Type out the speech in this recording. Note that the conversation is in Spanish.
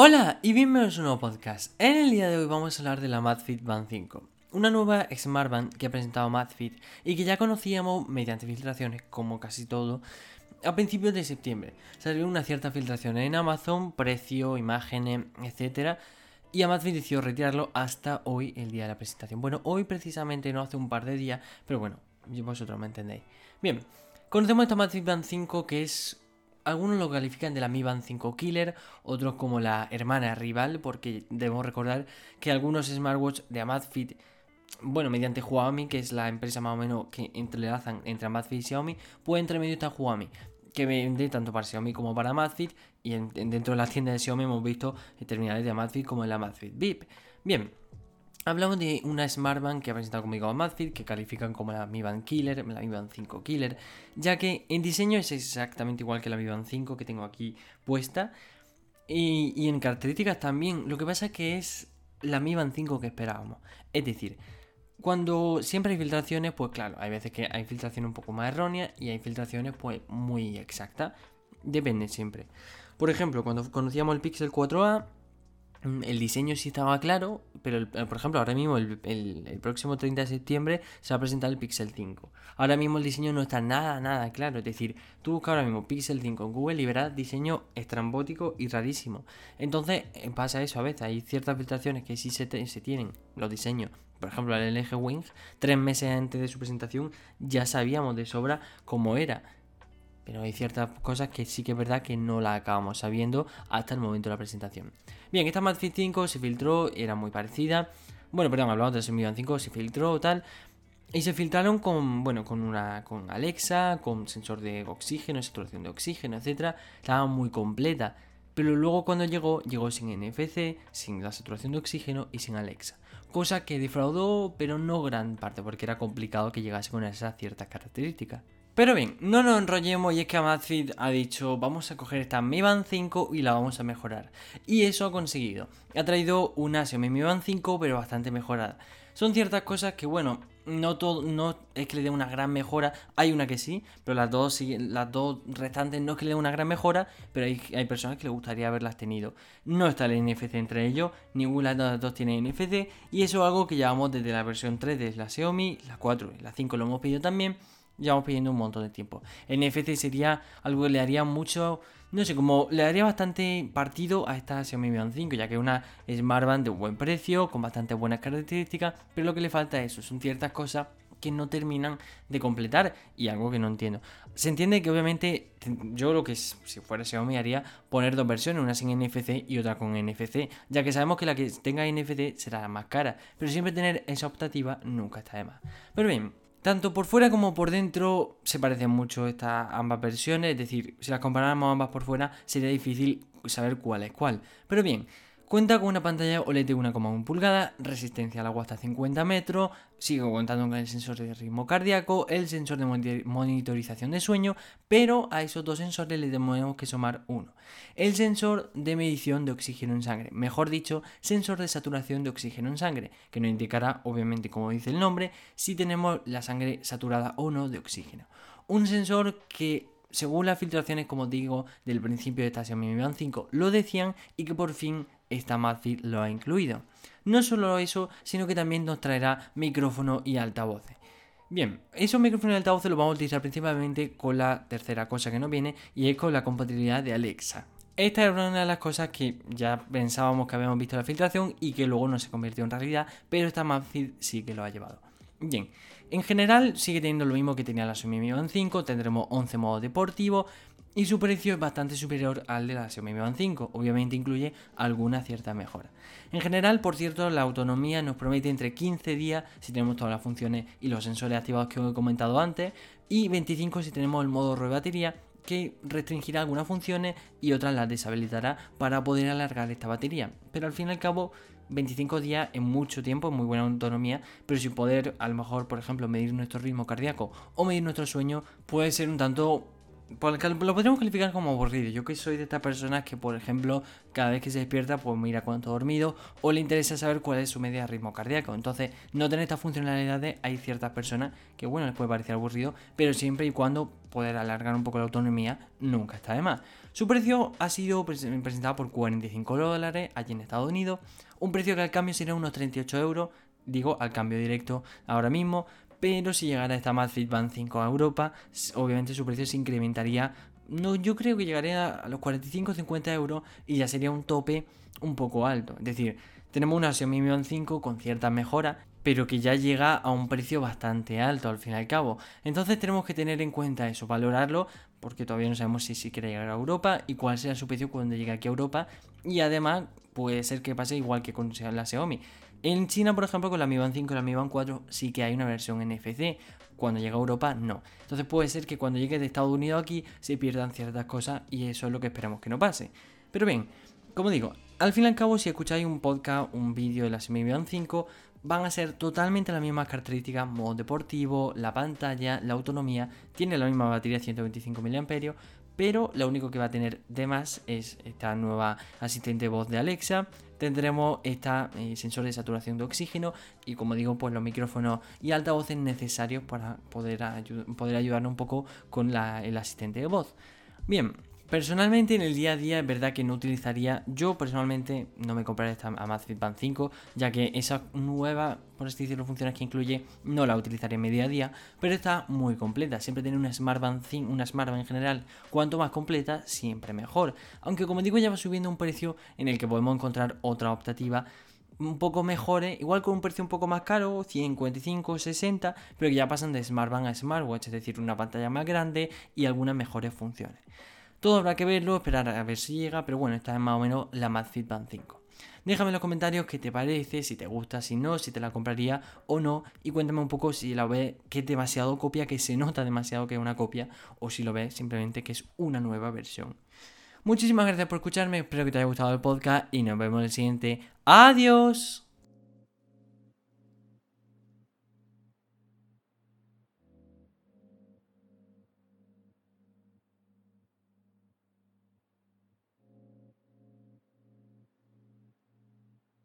Hola y bienvenidos a un nuevo podcast. En el día de hoy vamos a hablar de la Madfit Band 5, una nueva Smart Band que ha presentado Madfit y que ya conocíamos mediante filtraciones, como casi todo, a principios de septiembre. Salió una cierta filtración en Amazon, precio, imágenes, etc. Y Amazfit decidió retirarlo hasta hoy, el día de la presentación. Bueno, hoy precisamente no hace un par de días, pero bueno, vosotros me entendéis. Bien, conocemos esta Amazfit Band 5 que es algunos lo califican de la Mi Band 5 Killer, otros como la hermana rival, porque debemos recordar que algunos smartwatch de Amazfit, bueno, mediante Xiaomi, que es la empresa más o menos que entrelazan entre Amazfit y Xiaomi, pues entre medio está Xiaomi, que vende tanto para Xiaomi como para Amazfit, y dentro de las tiendas de Xiaomi hemos visto terminales de Amazfit como el Amazfit VIP. Bien, Hablamos de una Smart Band que ha presentado conmigo Madfit, que califican como la Mi Band Killer, la Mi Band 5 Killer, ya que en diseño es exactamente igual que la Mi Band 5 que tengo aquí puesta, y, en características también. Lo que pasa es que es la Mi Band 5 que esperábamos. Es decir, cuando siempre hay filtraciones, pues claro, hay veces que hay filtraciones un poco más erróneas y hay filtraciones pues muy exactas. Depende siempre. Por ejemplo, cuando conocíamos el Pixel 4a, Mm, el diseño sí estaba claro, pero eh, por ejemplo, ahora mismo el, próximo 30 de septiembre se va a presentar el Pixel 5. Ahora mismo el diseño no está nada, nada claro. Es decir, tú buscas ahora mismo Pixel 5 en Google y verás diseño estrambótico y rarísimo. Entonces eh, pasa eso a veces. Hay ciertas filtraciones que sí se, se tienen, los diseños. Por ejemplo, el LG Wing, tres meses antes de su presentación ya sabíamos de sobra cómo era pero hay ciertas cosas que sí que es verdad que no la acabamos sabiendo hasta el momento de la presentación. Bien, esta Madfit 5 se filtró, era muy parecida. Bueno, perdón, hablamos de Semivan 5, se filtró tal. Y se filtraron con, bueno, con una con Alexa, con sensor de oxígeno, saturación de oxígeno, etcétera. Estaba muy completa. Pero luego cuando llegó, llegó sin NFC, sin la saturación de oxígeno y sin Alexa. Cosa que defraudó, pero no gran parte, porque era complicado que llegase con esas ciertas características. Pero bien, no nos enrollemos y es que Amazfit ha dicho vamos a coger esta Mi Band 5 y la vamos a mejorar. Y eso ha conseguido. Ha traído una Xiaomi Mi Band 5 pero bastante mejorada. Son ciertas cosas que bueno, no, todo, no es que le dé una gran mejora, hay una que sí, pero las dos, dos restantes no es que le dé una gran mejora, pero hay, hay personas que les gustaría haberlas tenido. No está el NFC entre ellos, ninguna de las dos tiene NFC y eso es algo que llevamos desde la versión 3 de la Xiaomi, la 4 y la 5 lo hemos pedido también llevamos pidiendo un montón de tiempo. NFC sería algo que le haría mucho, no sé, como le daría bastante partido a esta Xiaomi Mi Band 5, ya que es una Smart Band de buen precio, con bastante buenas características, pero lo que le falta es eso, son ciertas cosas que no terminan de completar y algo que no entiendo. Se entiende que obviamente yo lo que si fuera Xiaomi haría poner dos versiones, una sin NFC y otra con NFC, ya que sabemos que la que tenga NFC será la más cara, pero siempre tener esa optativa nunca está de más. Pero bien, tanto por fuera como por dentro se parecen mucho estas ambas versiones, es decir, si las comparáramos ambas por fuera sería difícil saber cuál es cuál. Pero bien, Cuenta con una pantalla OLED de 1,1 pulgadas, resistencia al agua hasta 50 metros, sigue contando con el sensor de ritmo cardíaco, el sensor de monitorización de sueño, pero a esos dos sensores le tenemos que sumar uno. El sensor de medición de oxígeno en sangre, mejor dicho, sensor de saturación de oxígeno en sangre, que nos indicará, obviamente, como dice el nombre, si tenemos la sangre saturada o no de oxígeno. Un sensor que según las filtraciones, como digo, del principio de esta Xiaomi Mi Band 5, lo decían y que por fin esta Madfit lo ha incluido. No solo eso, sino que también nos traerá micrófono y altavoces. Bien, esos micrófonos y altavoces los vamos a utilizar principalmente con la tercera cosa que nos viene y es con la compatibilidad de Alexa. Esta era una de las cosas que ya pensábamos que habíamos visto la filtración y que luego no se convirtió en realidad, pero esta Madfit sí que lo ha llevado. Bien, en general sigue teniendo lo mismo que tenía la Xiaomi Mi Band 5, tendremos 11 modos deportivos, y su precio es bastante superior al de la Xiaomi Mi Band 5, obviamente incluye alguna cierta mejora. En general, por cierto, la autonomía nos promete entre 15 días si tenemos todas las funciones y los sensores activados que os he comentado antes, y 25 si tenemos el modo de batería que restringirá algunas funciones y otras las deshabilitará para poder alargar esta batería. Pero al fin y al cabo, 25 días es mucho tiempo, es muy buena autonomía, pero sin poder, a lo mejor, por ejemplo, medir nuestro ritmo cardíaco o medir nuestro sueño, puede ser un tanto lo podríamos calificar como aburrido. Yo que soy de estas personas que, por ejemplo, cada vez que se despierta, pues mira cuánto ha dormido o le interesa saber cuál es su media ritmo cardíaco. Entonces, no tener estas funcionalidades, hay ciertas personas que, bueno, les puede parecer aburrido, pero siempre y cuando poder alargar un poco la autonomía nunca está de más. Su precio ha sido presentado por 45 dólares allí en Estados Unidos, un precio que al cambio sería unos 38 euros, digo al cambio directo ahora mismo, pero si llegara esta Madfit Band 5 a Europa, obviamente su precio se incrementaría. No, yo creo que llegaría a los 45-50 euros y ya sería un tope un poco alto. Es decir, tenemos una Xiaomi Mi Band 5 con ciertas mejoras, pero que ya llega a un precio bastante alto al fin y al cabo. Entonces tenemos que tener en cuenta eso, valorarlo, porque todavía no sabemos si, si quiere llegar a Europa y cuál será su precio cuando llegue aquí a Europa. Y además puede ser que pase igual que con la Xiaomi. En China, por ejemplo, con la Mi Band 5 y la Mi Band 4 sí que hay una versión NFC. Cuando llega a Europa, no. Entonces puede ser que cuando llegue de Estados Unidos aquí se pierdan ciertas cosas y eso es lo que esperamos que no pase. Pero bien, como digo, al fin y al cabo, si escucháis un podcast, un vídeo de la Mi Band 5, van a ser totalmente las mismas características, modo deportivo, la pantalla, la autonomía, tiene la misma batería 125 mAh, pero lo único que va a tener de más es esta nueva asistente de voz de Alexa, tendremos este sensor de saturación de oxígeno y como digo pues los micrófonos y altavoces necesarios para poder, poder ayudarnos un poco con el asistente de voz. Bien, Personalmente en el día a día es verdad que no utilizaría, yo personalmente no me compraría esta Amazfit Band 5, ya que esa nueva, por así decirlo, funciones que incluye no la utilizaría en mi día a día, pero está muy completa. Siempre tener una Smart Band 5, una Smart Band en general, cuanto más completa, siempre mejor. Aunque como digo ya va subiendo un precio en el que podemos encontrar otra optativa un poco mejores, igual con un precio un poco más caro, 55, 60, pero que ya pasan de Smart Band a Smartwatch, es decir, una pantalla más grande y algunas mejores funciones. Todo habrá que verlo, esperar a ver si llega, pero bueno, esta es más o menos la Madfit Band 5. Déjame en los comentarios qué te parece, si te gusta, si no, si te la compraría o no. Y cuéntame un poco si la ves que es demasiado copia, que se nota demasiado que es una copia, o si lo ves simplemente que es una nueva versión. Muchísimas gracias por escucharme, espero que te haya gustado el podcast y nos vemos en el siguiente. ¡Adiós!